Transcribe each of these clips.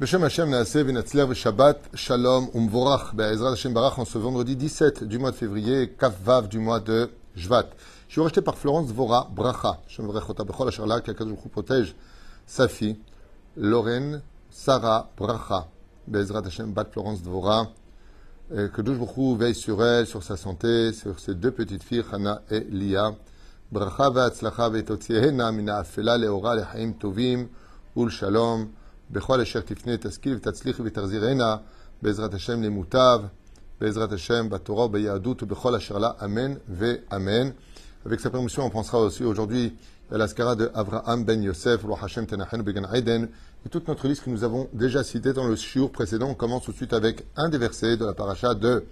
Beshem Hashem Venatzler Shabbat Shalom Umvorach Be'ezrat Hashem Barach en ce vendredi 17 du mois de février, Kaf Vav du mois de Jvat. Je suis racheté par Florence Dvora Bracha. Hashem Vrechota Bechol Asherla, qui protège sa fille, Lorraine Sarah Bracha. Be'ezrat Hashem Bat Florence Dvora. Que Douche Baruch veille sur elle, sur sa santé, sur ses deux petites filles, Hana et Lia. Bracha ve'atzlacha ve'totziehena mina afela leora lechaim tovim ul shalom. בכל אשר תפנה תשכיל ותצליחי ותחזירנה בעזרת השם למוטב, בעזרת השם בתורה וביהדות ובכל אשר לה, אמן ואמן. Avec sa permission, on pensera aussi aujourd'hui à l'ascara de Avraham ben Yosef, Roi Hashem Tenachenu Began Aiden, et toute notre liste que nous avons déjà citée dans le shiur précédent. On commence tout de suite avec un des versets de la paracha de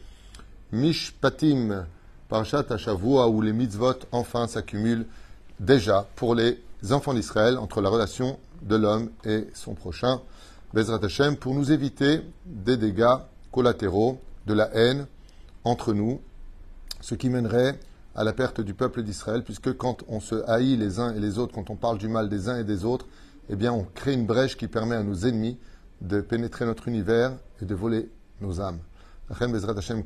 Mishpatim, paracha Tashavua, où les mitzvot enfin s'accumulent déjà pour les enfants d'Israël entre la relation de l'homme et son prochain, Bezrat Hashem, pour nous éviter des dégâts collatéraux, de la haine entre nous, ce qui mènerait à la perte du peuple d'Israël, puisque quand on se haït les uns et les autres, quand on parle du mal des uns et des autres, eh bien on crée une brèche qui permet à nos ennemis de pénétrer notre univers et de voler nos âmes.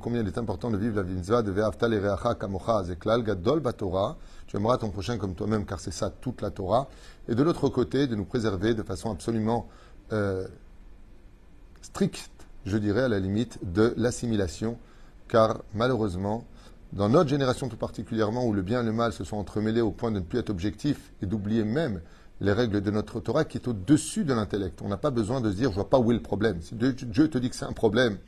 Combien il est important de vivre la mitzvah de Ve'avta Reacha Kamocha? Zeklal Gadol Batora. Tu aimeras ton prochain comme toi-même, car c'est ça toute la Torah et de l'autre côté, de nous préserver de façon absolument euh, stricte, je dirais à la limite, de l'assimilation, car malheureusement, dans notre génération tout particulièrement, où le bien et le mal se sont entremêlés au point de ne plus être objectifs et d'oublier même les règles de notre Torah qui est au-dessus de l'intellect. On n'a pas besoin de se dire, je vois pas où est le problème. Si Dieu te dit que c'est un problème,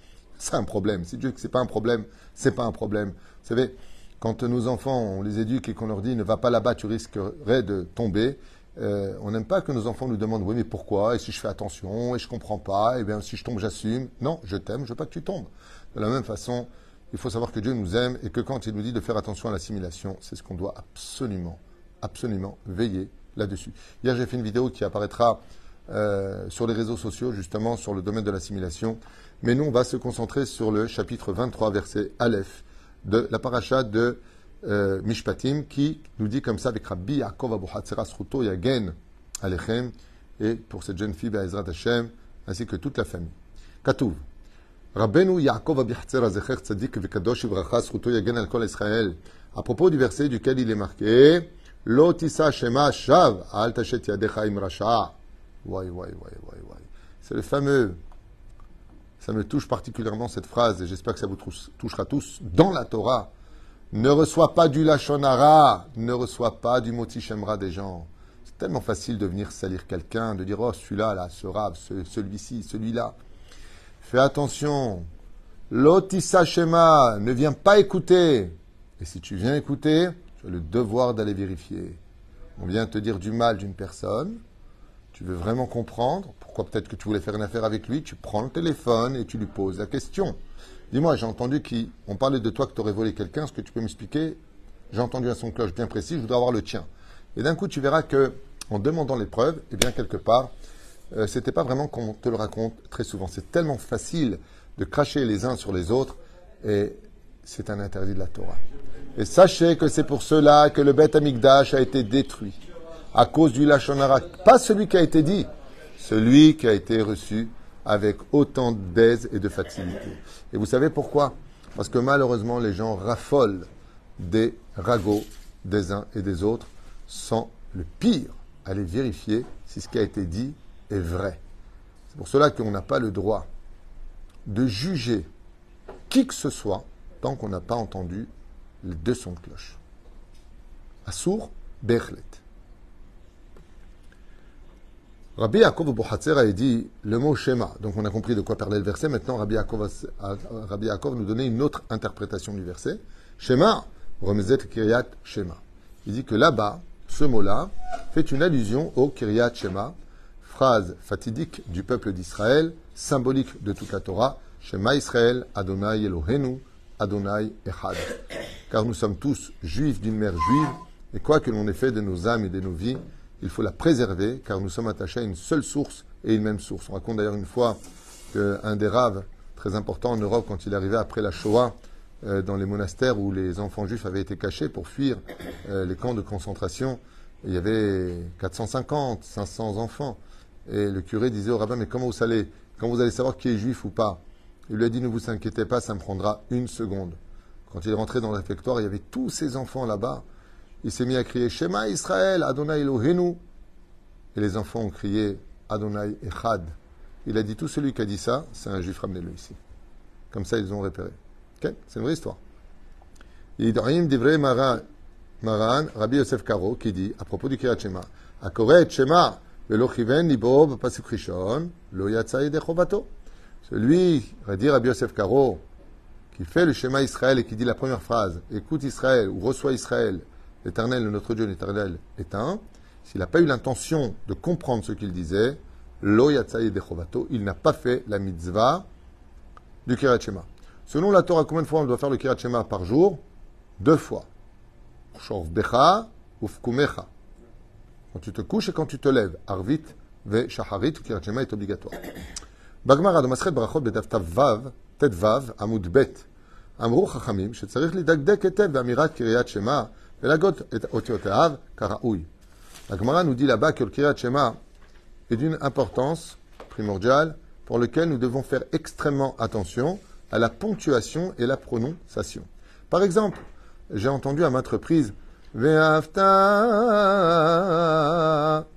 c'est un problème. Si Dieu que c'est pas un problème, c'est pas un problème. Vous savez, quand nos enfants, on les éduque et qu'on leur dit, ne va pas là-bas, tu risquerais de tomber, euh, on n'aime pas que nos enfants nous demandent oui mais pourquoi? Et si je fais attention et je comprends pas et bien si je tombe j'assume non je t'aime je veux pas que tu tombes de la même façon il faut savoir que Dieu nous aime et que quand il nous dit de faire attention à l'assimilation c'est ce qu'on doit absolument absolument veiller là-dessus hier j'ai fait une vidéo qui apparaîtra euh, sur les réseaux sociaux justement sur le domaine de l'assimilation mais nous on va se concentrer sur le chapitre 23 verset Aleph de la paracha de euh, Mishpatim qui nous dit comme ça avec Rabbi Yaakov Abu Hatzera Sruto Yagen Alechem et pour cette jeune fille Be'ezrat Hashem ainsi que toute la famille. Katouv. Rabbeinu Yaakov Abu Hatzera Zecher Tzadik Vekadosh Ivracha Sruto Yagen Al Kol Israël à propos du verset duquel il est marqué Lotisa Shema Shav Al Tashet Yadecha Im Ouais. C'est le fameux ça me touche particulièrement cette phrase et j'espère que ça vous touchera tous dans la Torah. Ne reçois pas du Lachonara, ne reçois pas du Moti Shemra des gens. C'est tellement facile de venir salir quelqu'un, de dire oh celui-là, là, ce rave, celui-ci, celui-là. Fais attention. L'otissa Shema, ne viens pas écouter. Et si tu viens écouter, tu as le devoir d'aller vérifier. On vient te dire du mal d'une personne, tu veux vraiment comprendre pourquoi peut-être que tu voulais faire une affaire avec lui, tu prends le téléphone et tu lui poses la question. Dis-moi, j'ai entendu qu'on parlait de toi que tu aurais volé quelqu'un. Est-ce que tu peux m'expliquer? J'ai entendu un son cloche bien précis, je voudrais avoir le tien. Et d'un coup, tu verras que en demandant les preuves, eh bien, quelque part, euh, c'était pas vraiment qu'on te le raconte très souvent. C'est tellement facile de cracher les uns sur les autres et c'est un interdit de la Torah. Et sachez que c'est pour cela que le Beth Amikdash a été détruit. À cause du Lachonara. Pas celui qui a été dit, celui qui a été reçu avec autant d'aise et de facilité. Et vous savez pourquoi? Parce que malheureusement, les gens raffolent des ragots des uns et des autres sans le pire aller vérifier si ce qui a été dit est vrai. C'est pour cela qu'on n'a pas le droit de juger qui que ce soit tant qu'on n'a pas entendu les deux sons de cloche. Assour, Berlet. Rabbi Yaakov Bouhatzer a dit le mot schéma. Donc on a compris de quoi parlait le verset. Maintenant, Rabbi Yaakov, nous donnait une autre interprétation du verset. Schéma, remezet kiryat Shema. Il dit que là-bas, ce mot-là fait une allusion au kiryat Shema, phrase fatidique du peuple d'Israël, symbolique de toute la Torah. Shema Israël, Adonai Elohenu, Adonai Echad. Car nous sommes tous juifs d'une mère juive, et quoi que l'on ait fait de nos âmes et de nos vies, il faut la préserver car nous sommes attachés à une seule source et une même source. On raconte d'ailleurs une fois qu'un des raves très important en Europe, quand il arrivait après la Shoah, euh, dans les monastères où les enfants juifs avaient été cachés pour fuir euh, les camps de concentration, il y avait 450, 500 enfants. Et le curé disait au rabbin, mais comment vous savez quand vous allez savoir qui est juif ou pas? Il lui a dit ne vous inquiétez pas, ça me prendra une seconde. Quand il est rentré dans le réfectoire, il y avait tous ses enfants là-bas. Il s'est mis à crier Shema Israël, Adonai Elohenu. Et les enfants ont crié Adonai Echad. Il a dit tout celui qui a dit ça, c'est un juif, ramenez-le ici. Comme ça, ils ont repéré. C'est une vraie histoire. Ibrahim Divrei Maran, Rabbi Yosef Karo, qui dit, à propos du Kirat Shema, Akoret Shema. Celui, dit Rabbi Yosef Karo, qui fait le schéma Israël et qui dit la première phrase, écoute Israël ou reçois Israël, l'éternel, notre Dieu, l'éternel est un, s'il n'a pas eu l'intention de comprendre ce qu'il disait, Lo Yatzai Dechovato, il n'a pas fait la mitzvah du Kirat Shema. Selon la Torah, combien de fois on doit faire le Kirat Shema par jour deux fois. Becha ufkumecha. Quand tu te couches et quand tu te lèves. Arvit ve shaharit, kirachema est obligatoire. Bagmara de Masret Brachot bedaf vav, tet vav, amud bet. אמרו חכמים שצריך לדקדק היטב באמירת קריאת שמע et la gote est otiotav karaoui. La Gemara nous dit là-bas que le Kriyat Shema est d'une importance primordiale pour lequel nous devons faire extrêmement attention à la ponctuation et la prononciation. Par exemple, j'ai entendu à maintes reprises Ve'afta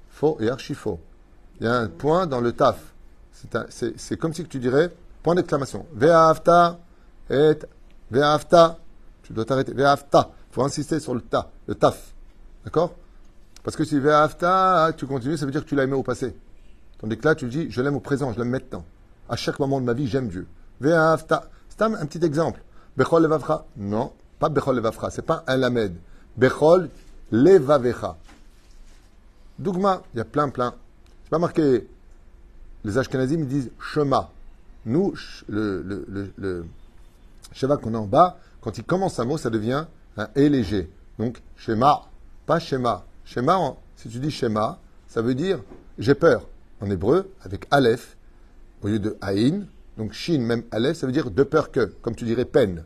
faux et archi faux. Il y a un point dans le taf. C'est comme si tu dirais point d'exclamation. Ve'afta et ve'afta. Tu dois t'arrêter. Ve'afta. Faut insister sur le ta, le taf. D'accord? Parce que si Ve'afta, tu continues, ça veut dire que tu l'as aimé au passé. Tandis que là, tu dis, je l'aime au présent, je l'aime maintenant. À chaque moment de ma vie, j'aime Dieu. Ve'afta. C'est un, petit exemple. Bechol levavcha. Non. Pas Bechol Levavcha, c'est pas un Lamed. Bechol Levavecha. Dougma, il y a plein, plein. C'est pas marqué. Les Ashkenazim disent Shema. Nous, le, le, qu'on a en bas, quand il commence un mot, ça devient un E léger. Donc, Shema, pas Shema. Shema, si tu dis Shema, ça veut dire j'ai peur. En hébreu, avec Aleph, au lieu de Aïn, donc Shin, même Aleph, ça veut dire de peur que, comme tu dirais peine.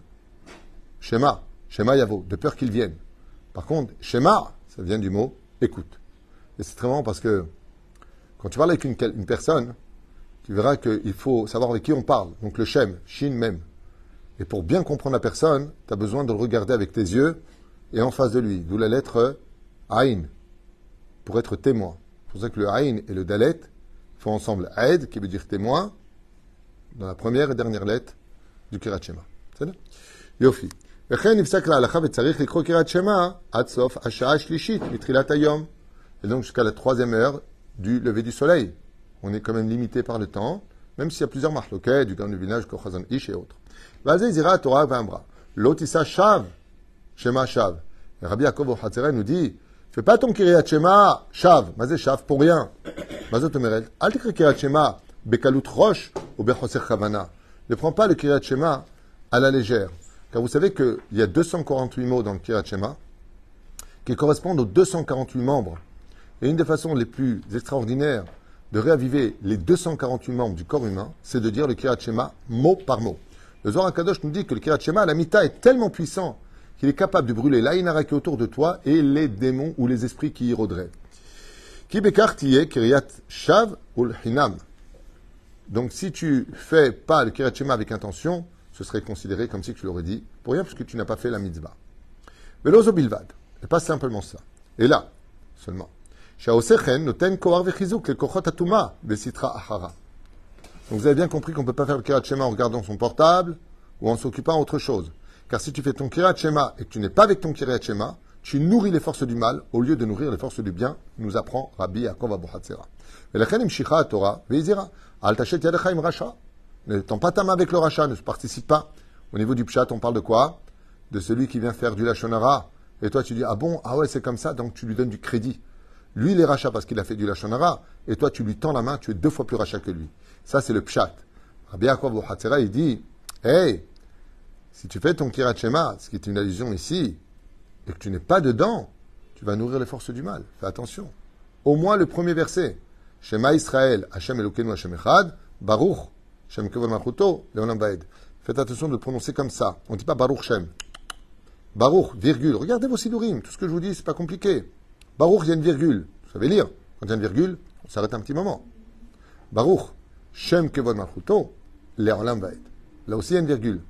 Shema, Shema Yavo, de peur qu'il vienne. Par contre, Shema, ça vient du mot écoute. Et c'est très marrant parce que quand tu parles avec une, une personne, tu verras qu'il faut savoir avec qui on parle. Donc le Shem, Shin même. Et pour bien comprendre la personne, tu as besoin de le regarder avec tes yeux et en face de lui. D'où la lettre Aïn, pour être témoin. C'est pour ça que le Aïn et le Dalet font ensemble Aed, qui veut dire témoin, dans la première et dernière lettre du Kirat Shema. C'est Yofi. Et donc jusqu'à la troisième heure du lever du soleil. On est quand même limité par le temps, même s'il y a plusieurs marques, du grand du village, Kochazan Ish et autres. Vas-y, Zira, Torah, Vambra. L'otissa Shav, Shema Shav. Rabbi Yaakov Hatzera nous dit, fais pas ton Kiryat Shema, Shav, Mazé Shav, pour rien. Mazot Omerel, al tikri Kiryat Shema, Bekalut Rosh, ou Bechoser Chavana. Ne prends pas le Kiryat Shema à la légère. Car vous savez qu'il y a 248 mots dans le Kirat Shema qui correspondent aux 248 membres. Et une des façons les plus extraordinaires de réaviver les 248 membres du corps humain, c'est de dire le Shema mot par mot. Le Zohar Kadosh nous dit que le Kirat Shema, la Mita, est tellement puissant qu'il est capable de brûler l'Aïnara qui est autour de toi et les démons ou les esprits qui y rôderaient. Shav. Donc si tu fais pas le Kirat Shema avec intention, ce serait considéré comme si tu l'aurais dit pour rien, parce que tu n'as pas fait la mitzvah. Velozo bilvad, et pas simplement ça. Et là, seulement. Donc vous avez bien compris qu'on ne peut pas faire le kirat shema en regardant son portable ou en s'occupant autre chose. Car si tu fais ton kirat shema et que tu n'es pas avec ton kirat shema, tu nourris les forces du mal au lieu de nourrir les forces du bien, nous apprend Rabbi Yaakov Abu Hatzera. Torah, Al tachet rasha. Ne tends pas ta main avec le rachat, ne participe pas. Au niveau du pshat, on parle de quoi? De celui qui vient faire du lachonara. Et toi, tu dis, ah bon, ah ouais, c'est comme ça, donc tu lui donnes du crédit. Lui, il est rachat parce qu'il a fait du lachonara, et toi, tu lui tends la main, tu es deux fois plus rachat que lui. Ça, c'est le pshat. Rabbi Yaakov il dit, hey, si tu fais ton kirat shema, ce qui est une allusion ici, et que tu n'es pas dedans, tu vas nourrir les forces du mal. Fais attention. Au moins le premier verset. Shema Israël, Hashem Elokeinu Hashem Echad, Baruch, Shem Faites attention de le prononcer comme ça. On ne dit pas Baruch Shem. Baruch, virgule. Regardez vos sidurim. Tout ce que je vous dis, c'est pas compliqué. Baruch, il y a une virgule. Vous savez lire. Quand il y a une virgule, on s'arrête un petit moment. Baruch, Shem Kevod Malchuto, Le'olam Vaed. Là aussi, il y a une virgule.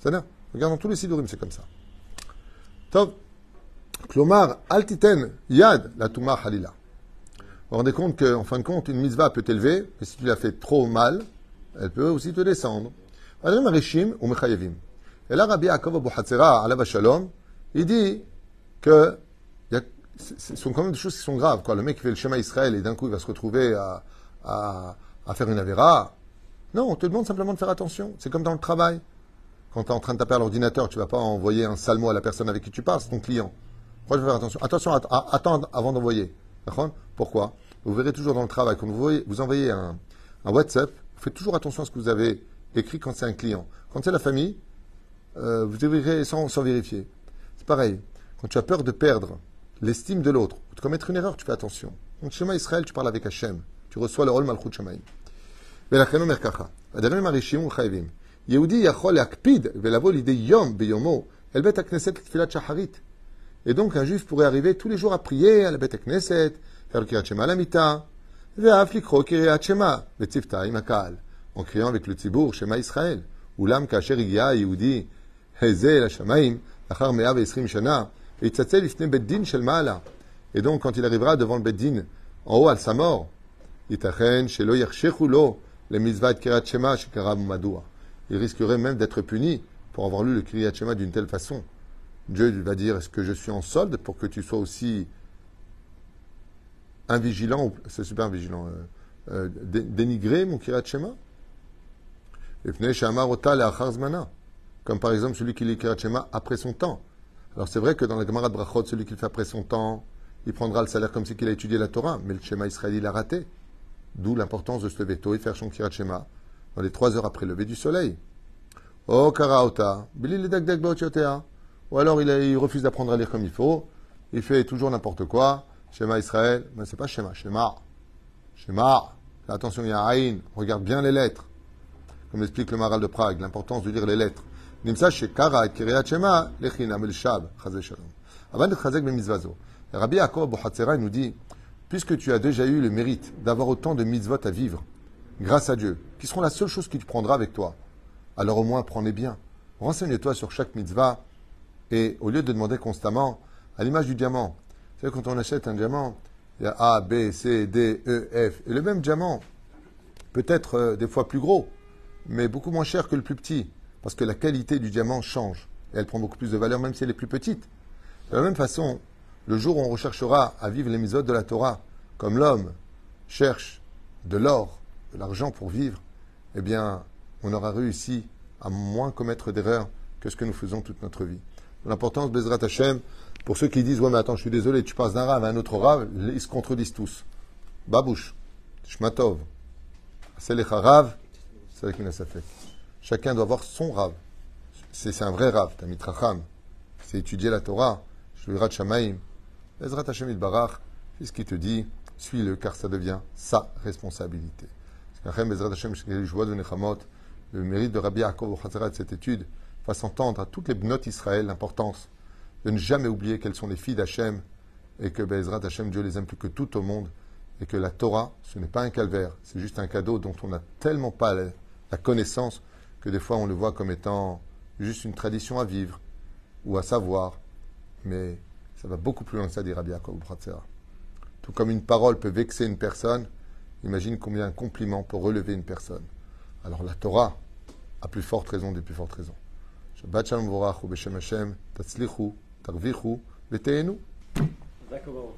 C'est là. Regarde, dans tous les sidurim, c'est comme ça. Tov. Klomar, altiten, yad, la tuma halila. Vous vous rendez compte qu'en fin de compte, une mitzvah peut t'élever, mais si tu l'as fait trop mal, elle peut aussi te descendre. Adrim Arishim ou Mechayevim. Et là, Rabbi Yaakov Abu Hatzera, Alav Shalom, il dit que ce sont quand même des choses qui sont graves. Quoi. Le mec qui fait le schéma Israël et d'un coup il va se retrouver à, à, à faire une avéra. Non, on te demande simplement de faire attention. C'est comme dans le travail. Quand tu es en train de taper à l'ordinateur, tu vas pas envoyer un sale à la personne avec qui tu parles, c'est ton client. Pourquoi je vais faire attention? Attention, à, attendre avant d'envoyer. Pourquoi? Vous verrez toujours dans le travail, quand vous, voyez- vous envoyez un, WhatsApp, faites toujours attention à ce que vous avez écrit quand c'est un client. Quand c'est la famille, euh, vous écrirez sans, sans vérifier. C'est pareil. Quand tu as peur de perdre l'estime de l'autre, de commettre une erreur, tu fais attention. Donc, Shema Israël, tu parles avec Hachem. Tu reçois le rôle Malchut Shemaim. ולכן אומר ככה, הדברים הרשעים חייבים. יהודי יכול להקפיד ולבוא לידי יום ביומו אל בית הכנסת לתפילת שחרית. Et donc un juif pourrait arriver tous les jours à prier à la בית הכנסת, faire le קריאת שמע למיטה, ואף לקרוא קריאת שמע בצוותא עם הקהל, en criant avec le ציבור שמע ישראל. אולם כאשר הגיע היהודי הזה אל השמיים, לאחר 120 שנה, ויצלצל לפני בית דין של מעלה. Et donc quand il arrivera devant le בית דין, en haut à sa mort, il risquerait même d'être puni pour avoir lu le Kriyat Shema d'une telle façon. Dieu va dire est-ce que je suis en solde pour que tu sois aussi invigilant, c'est super vigilant, euh, euh, dé- dénigré mon Kriyat Shema? Comme par exemple celui qui lit Kriyat Shema après son temps. Alors c'est vrai que dans la Gemara de Brachot, celui qui le fait après son temps, il prendra le salaire comme si qu'il a étudié la Torah, mais le Shema Israël, il a raté. D'où l'importance de se lever tôt et faire son Kirat Shema dans les trois heures après le lever du soleil. Oh, Karaota. Ou alors il, refuse d'apprendre à lire comme il faut, il fait toujours n'importe quoi. Shema Israël, mais c'est pas Shema, Shema. Shema. Attention, il y a Aïn, regarde bien les lettres. Comme explique le Maral de Prague, l'importance de lire les lettres. Nimsa shekara et Kiryat Shema, lechinam el shab, chazé shalom. Avant de chazek b'mitzvazo. Rabbi Yaakov Abu Hatzera, il nous dit, puisque tu as déjà eu le mérite d'avoir autant de mitzvot à vivre, grâce à Dieu, qui seront la seule chose que tu prendras avec toi, alors au moins prends-les bien. Renseigne-toi sur chaque mitzvah et au lieu de demander constamment, à l'image du diamant, savez, quand on achète un diamant, il y a A, B, C, D, E, F, et le même diamant peut être euh, des fois plus gros, mais beaucoup moins cher que le plus petit, parce que la qualité du diamant change, et elle prend beaucoup plus de valeur même si elle est plus petite. De la même façon, le jour où on recherchera à vivre mitzvot de la Torah, comme l'homme cherche de l'or, de l'argent pour vivre, eh bien, on aura réussi à moins commettre d'erreurs que ce que nous faisons toute notre vie. L'importance, Bezrat Hashem, pour ceux qui disent, ouais, mais attends, je suis désolé, tu passes d'un rave à un autre rave, ils se contredisent tous. Babouche, Shmatov, Selecha Rav, avec Minasafek. Chacun doit avoir son rave. C'est un vrai rave, Tamit Racham. C'est étudier la Torah, Shvirat Shamaim, Bezrat Hashem Barach, c'est ce qui te dit, suis-le, car ça devient sa responsabilité. Le mérite de Rabbi Yaakov Chatzara de cette étude fasse entendre à toutes les bnotes Israël l'importance de ne jamais oublier qu'elles sont les filles d'Hachem et que Bezrat Hashem, Dieu les aime plus que tout au monde et que la Torah, ce n'est pas un calvaire, c'est juste un cadeau dont on n'a tellement pas la connaissance que des fois on le voit comme étant juste une tradition à vivre ou à savoir. Mais ça va beaucoup plus loin que ça, dit Rabbi Yaakov. Tout comme une parole peut vexer une personne, imagine combien un compliment peut relever une personne. Alors la Torah, a plus forte raison des plus fortes raisons. Shabbat Shalom Vorach, Beshem Hashem, Tatzlichu, Tarvichu, Vetehenu. D'accord.